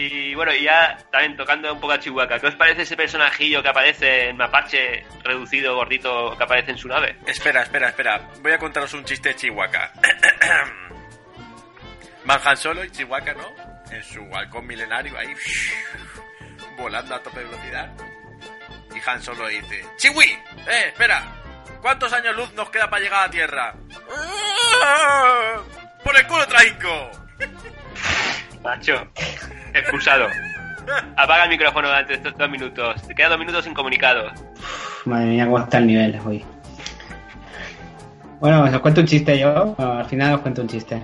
Y bueno, y ya también tocando un poco a Chihuahua, ¿qué os parece ese personajillo que aparece en Mapache, reducido, gordito, que aparece en su nave? Espera, espera, espera. Voy a contaros un chiste de Chihuahua. Van Han Solo y Chihuahua, ¿no? En su halcón milenario ahí, volando a tope de velocidad. Y Han Solo dice, ¡Chiwi! ¡Eh, espera! ¿Cuántos años luz nos queda para llegar a Tierra? ¡Ah! ¡Por el culo traico! Macho, expulsado. Apaga el micrófono durante estos dos minutos. Te quedan dos minutos incomunicados. Madre mía, cómo está el nivel hoy. Bueno, os cuento un chiste yo. Al final os cuento un chiste.